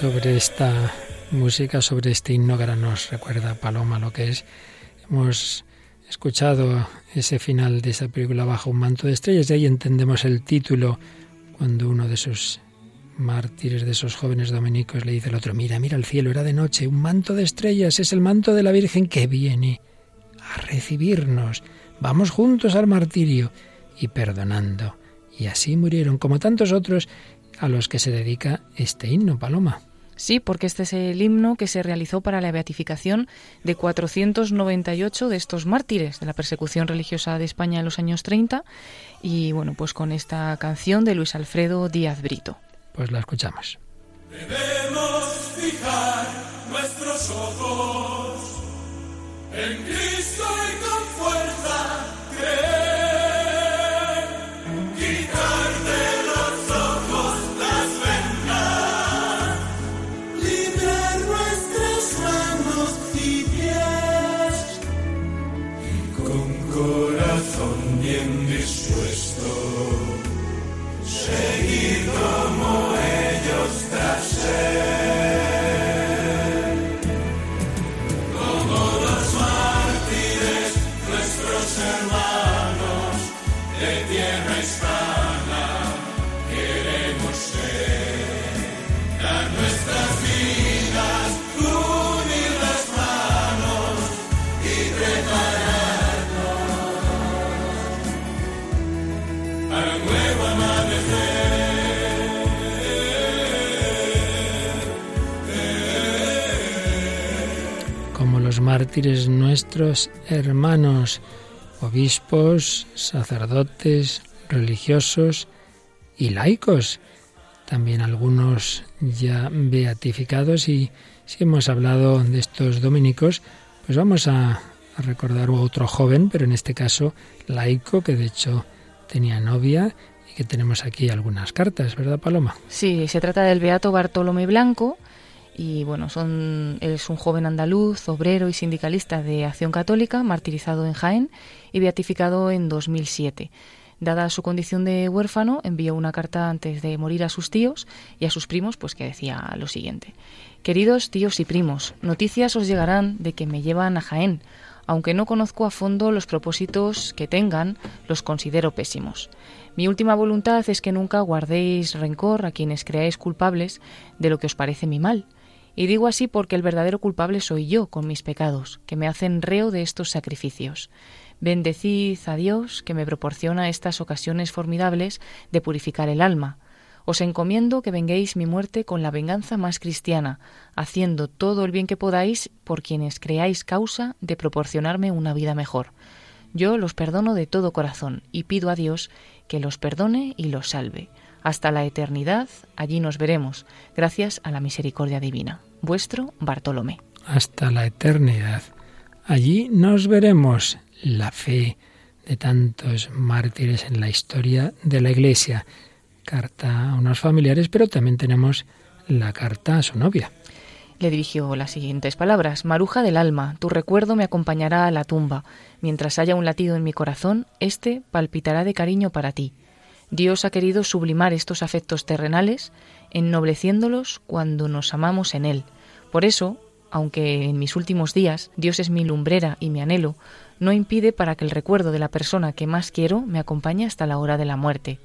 sobre esta música, sobre este himno que nos recuerda Paloma lo que es, hemos escuchado ese final de esa película Bajo un manto de estrellas y ahí entendemos el título cuando uno de esos mártires, de esos jóvenes dominicos, le dice al otro, mira, mira el cielo, era de noche, un manto de estrellas, es el manto de la Virgen que viene a recibirnos. Vamos juntos al martirio y perdonando. Y así murieron, como tantos otros, a los que se dedica este himno, Paloma.
Sí, porque este es el himno que se realizó para la beatificación de 498 de estos mártires de la persecución religiosa de España en los años 30 y bueno, pues con esta canción de Luis Alfredo Díaz Brito.
Pues la escuchamos.
Debemos fijar nuestros ojos en Cristo y
nuestros hermanos, obispos, sacerdotes, religiosos y laicos, también algunos ya beatificados y si hemos hablado de estos dominicos, pues vamos a, recordar a otro joven, pero en este caso laico, que de hecho tenía novia y que tenemos aquí algunas cartas, ¿verdad, Paloma?
Sí, se trata del beato Bartolomé Blanco y bueno, son, es un joven andaluz, obrero y sindicalista de Acción Católica, martirizado en Jaén y beatificado en 2007. Dada su condición de huérfano, envió una carta antes de morir a sus tíos y a sus primos, pues que decía lo siguiente: Queridos tíos y primos, noticias os llegarán de que me llevan a Jaén. Aunque no conozco a fondo los propósitos que tengan, los considero pésimos. Mi última voluntad es que nunca guardéis rencor a quienes creáis culpables de lo que os parece mi mal. Y digo así porque el verdadero culpable soy yo con mis pecados, que me hacen reo de estos sacrificios. Bendecid a Dios que me proporciona estas ocasiones formidables de purificar el alma. Os encomiendo que venguéis mi muerte con la venganza más cristiana, haciendo todo el bien que podáis por quienes creáis causa de proporcionarme una vida mejor. Yo los perdono de todo corazón y pido a Dios que los perdone y los salve. Hasta la eternidad, allí nos veremos, gracias a la misericordia divina. Vuestro Bartolomé.
Hasta la eternidad. Allí nos veremos la fe de tantos mártires en la historia de la Iglesia. Carta a unos familiares, pero también tenemos la carta a su novia.
Le dirigió las siguientes palabras. Maruja del alma, tu recuerdo me acompañará a la tumba. Mientras haya un latido en mi corazón, éste palpitará de cariño para ti. Dios ha querido sublimar estos afectos terrenales, ennobleciéndolos cuando nos amamos en Él. Por eso, aunque en mis últimos días Dios es mi lumbrera y mi anhelo, no impide para que el recuerdo de la persona que más quiero me acompañe hasta la hora de la muerte.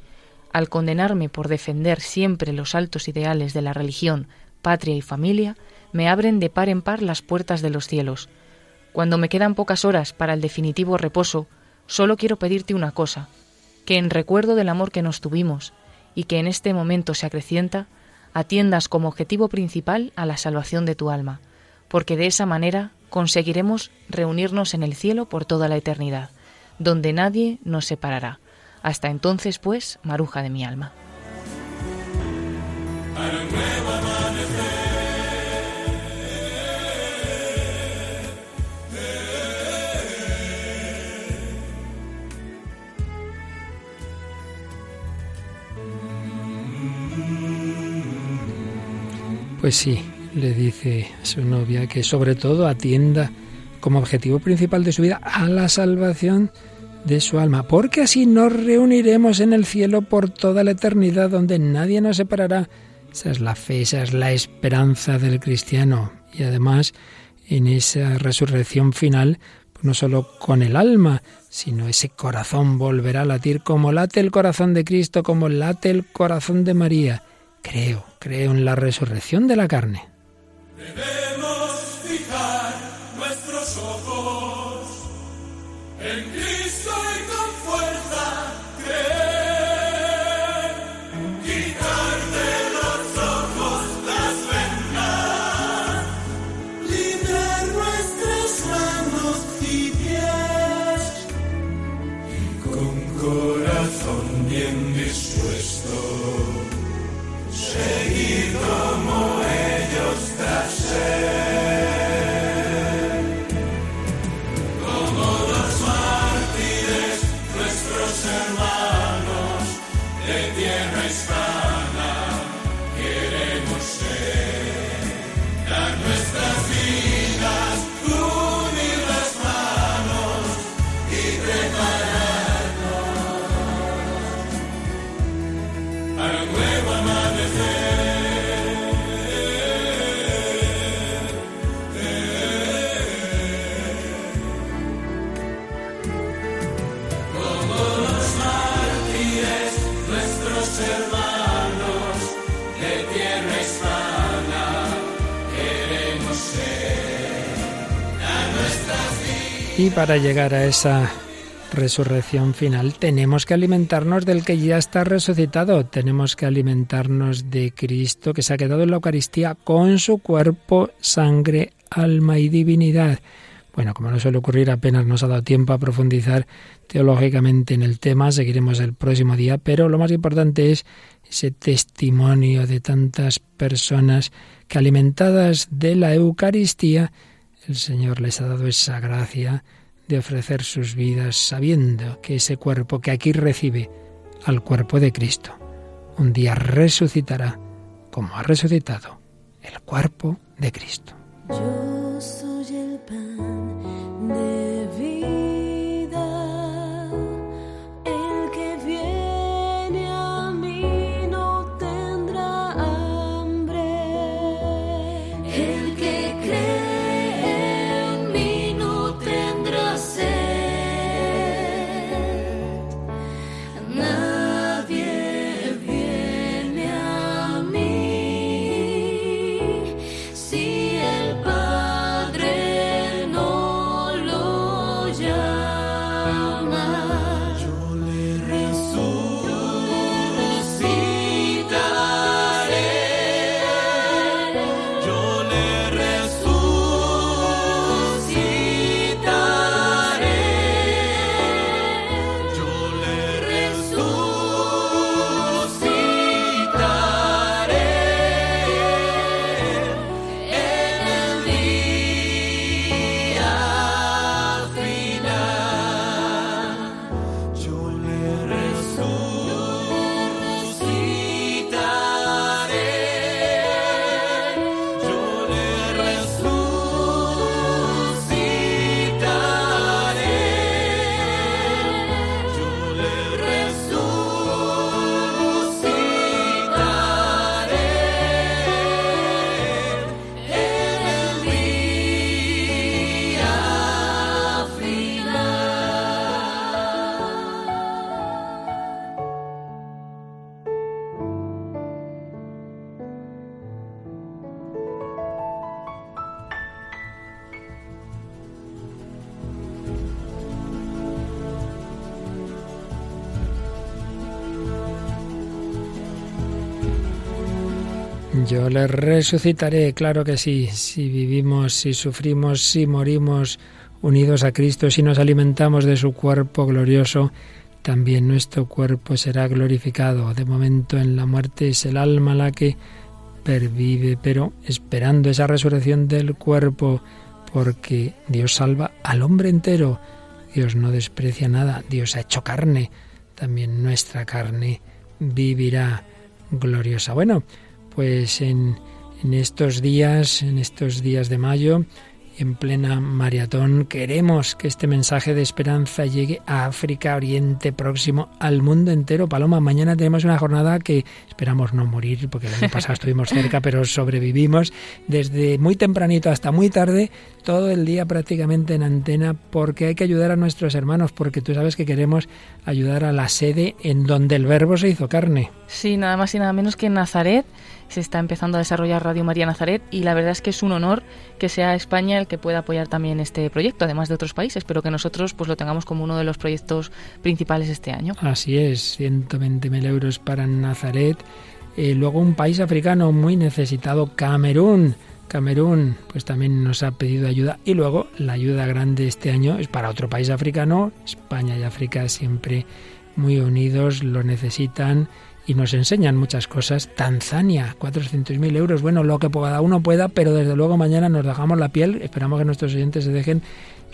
Al condenarme por defender siempre los altos ideales de la religión, patria y familia, me abren de par en par las puertas de los cielos. Cuando me quedan pocas horas para el definitivo reposo, solo quiero pedirte una cosa, que en recuerdo del amor que nos tuvimos y que en este momento se acrecienta, atiendas como objetivo principal a la salvación de tu alma, porque de esa manera conseguiremos reunirnos en el cielo por toda la eternidad, donde nadie nos separará. Hasta entonces, pues, maruja de mi alma.
Pues sí, le dice su novia que sobre todo atienda como objetivo principal de su vida a la salvación de su alma, porque así nos reuniremos en el cielo por toda la eternidad donde nadie nos separará. Esa es la fe, esa es la esperanza del cristiano. Y además, en esa resurrección final, no solo con el alma, sino ese corazón volverá a latir como late el corazón de Cristo, como late el corazón de María. Creo, creo en la resurrección de la carne.
Para
llegar a esa resurrección final. Tenemos que alimentarnos del que ya está resucitado, tenemos que alimentarnos de Cristo que se ha quedado en la Eucaristía con su cuerpo, sangre, alma y divinidad. Bueno, como no suele ocurrir, apenas nos ha dado tiempo a profundizar teológicamente en el tema, seguiremos el próximo día, pero lo más importante es ese testimonio de tantas personas que alimentadas de la Eucaristía, el Señor les ha dado esa gracia de ofrecer sus vidas sabiendo que ese cuerpo que aquí recibe al cuerpo de Cristo, un día resucitará como ha resucitado el cuerpo de Cristo.
Yo le resucitaré,
claro que sí, si vivimos, si sufrimos, si morimos unidos a Cristo, si nos alimentamos de su cuerpo glorioso, también nuestro cuerpo será glorificado. De momento en la muerte es el alma la que pervive, pero esperando esa resurrección del cuerpo, porque Dios salva al hombre entero. Dios no desprecia nada, Dios ha hecho carne, también nuestra carne vivirá gloriosa. Bueno, pues en, en estos días, en estos días de mayo, en plena maratón, queremos que este mensaje de esperanza llegue a África, Oriente Próximo, al mundo entero. Paloma, mañana tenemos una jornada que esperamos no morir, porque el año pasado estuvimos cerca, pero sobrevivimos desde muy tempranito hasta muy tarde, todo el día prácticamente en antena, porque hay que ayudar a nuestros hermanos, porque tú sabes que queremos ayudar a la sede en donde el verbo se hizo carne.
Sí, nada más y nada menos que en Nazaret se está empezando a desarrollar Radio María Nazaret y la verdad es que es un honor que sea España el que pueda apoyar también este proyecto, además de otros países, pero que nosotros pues lo tengamos como uno de los proyectos principales este año.
Así es, 120.000 euros para Nazaret. Eh, luego un país africano muy necesitado, Camerún. Camerún, pues también nos ha pedido ayuda. Y luego la ayuda grande este año es para otro país africano. España y África siempre muy unidos, lo necesitan y nos enseñan muchas cosas. Tanzania, 400.000 euros. Bueno, lo que cada uno pueda, pero desde luego mañana nos dejamos la piel. Esperamos que nuestros oyentes se dejen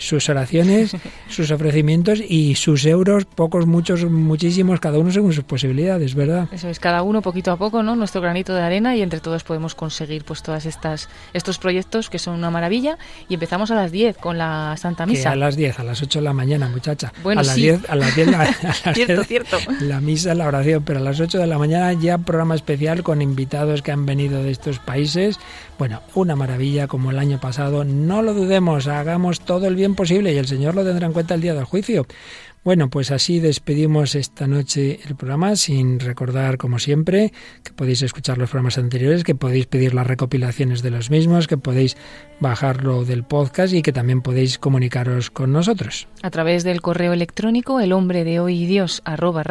sus oraciones, sus ofrecimientos y sus euros, pocos, muchos, muchísimos, cada uno según sus posibilidades, ¿verdad?
Eso es, cada uno poquito a poco, ¿no? Nuestro granito de arena y entre todos podemos conseguir pues todas estas estos proyectos que son una maravilla y empezamos a las 10 con la Santa Misa.
Que a las 10, a las 8 de la mañana, muchacha.
Bueno,
a las
sí.
10, a las 10, a las
cierto,
10,
cierto.
La misa, la oración, pero a las 8 de la mañana ya programa especial con invitados que han venido de estos países. Bueno, una maravilla como el año pasado. No lo dudemos, hagamos todo el bien posible y el Señor lo tendrá en cuenta el día del juicio. Bueno, pues así despedimos esta noche el programa sin recordar, como siempre, que podéis escuchar los programas anteriores, que podéis pedir las recopilaciones de los mismos, que podéis bajarlo del podcast y que también podéis comunicaros con nosotros.
A través del correo electrónico el hombre de hoy y Dios arroba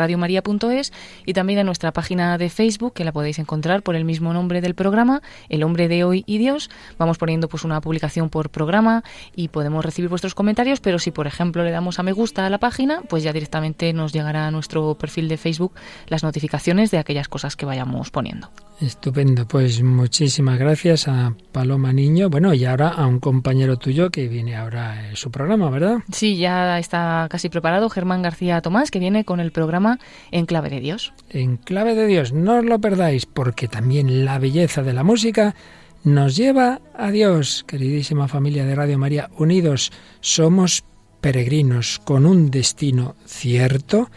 y también en nuestra página de Facebook que la podéis encontrar por el mismo nombre del programa, El hombre de hoy y Dios. Vamos poniendo pues una publicación por programa y podemos recibir vuestros comentarios, pero si por ejemplo le damos a me gusta a la página, pues ya directamente nos llegará a nuestro perfil de Facebook las notificaciones de aquellas cosas que vayamos poniendo.
Estupendo, pues muchísimas gracias a Paloma Niño. Bueno, y ahora a un compañero tuyo que viene ahora en su programa, ¿verdad?
Sí, ya está casi preparado Germán García Tomás, que viene con el programa En Clave de Dios.
En Clave de Dios, no os lo perdáis, porque también la belleza de la música nos lleva a Dios. Queridísima familia de Radio María, unidos somos peregrinos con un destino cierto,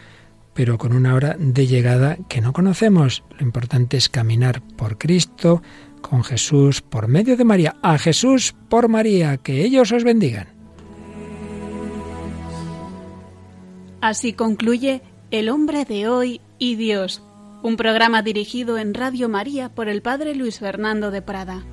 pero con una hora de llegada que no conocemos. Lo importante es caminar por Cristo, con Jesús, por medio de María, a Jesús por María, que ellos os bendigan.
Así concluye El hombre de hoy y Dios, un programa dirigido en Radio María por el Padre Luis Fernando de Prada.